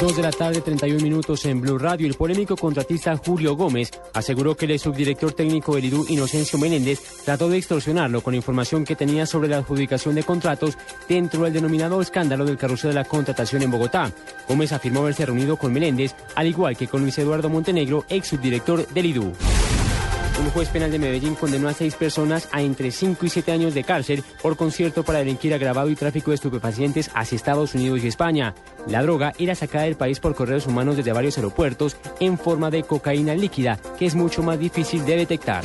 2 de la tarde, 31 minutos en Blue Radio. El polémico contratista Julio Gómez aseguró que el subdirector técnico del IDU, Inocencio Menéndez, trató de extorsionarlo con información que tenía sobre la adjudicación de contratos dentro del denominado escándalo del carrusel de la contratación en Bogotá. Gómez afirmó haberse reunido con Menéndez, al igual que con Luis Eduardo Montenegro, ex subdirector del IDU. Un juez penal de Medellín condenó a seis personas a entre 5 y 7 años de cárcel por concierto para delinquir agravado y tráfico de estupefacientes hacia Estados Unidos y España. La droga era sacada del país por correos humanos desde varios aeropuertos en forma de cocaína líquida, que es mucho más difícil de detectar.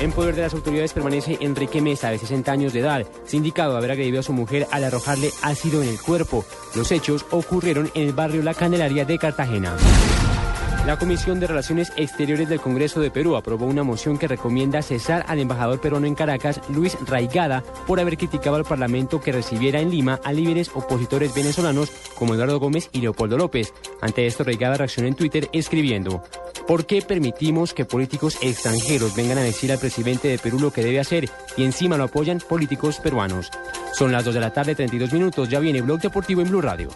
En poder de las autoridades permanece Enrique Mesa, de 60 años de edad, sindicado haber agredido a su mujer al arrojarle ácido en el cuerpo. Los hechos ocurrieron en el barrio La Candelaria de Cartagena. La Comisión de Relaciones Exteriores del Congreso de Perú aprobó una moción que recomienda cesar al embajador peruano en Caracas, Luis Raigada, por haber criticado al Parlamento que recibiera en Lima a líderes opositores venezolanos como Eduardo Gómez y Leopoldo López. Ante esto, Raigada reaccionó en Twitter escribiendo, ¿por qué permitimos que políticos extranjeros vengan a decir al presidente de Perú lo que debe hacer y encima lo apoyan políticos peruanos? Son las 2 de la tarde, 32 minutos, ya viene Blog Deportivo en Blue Radio.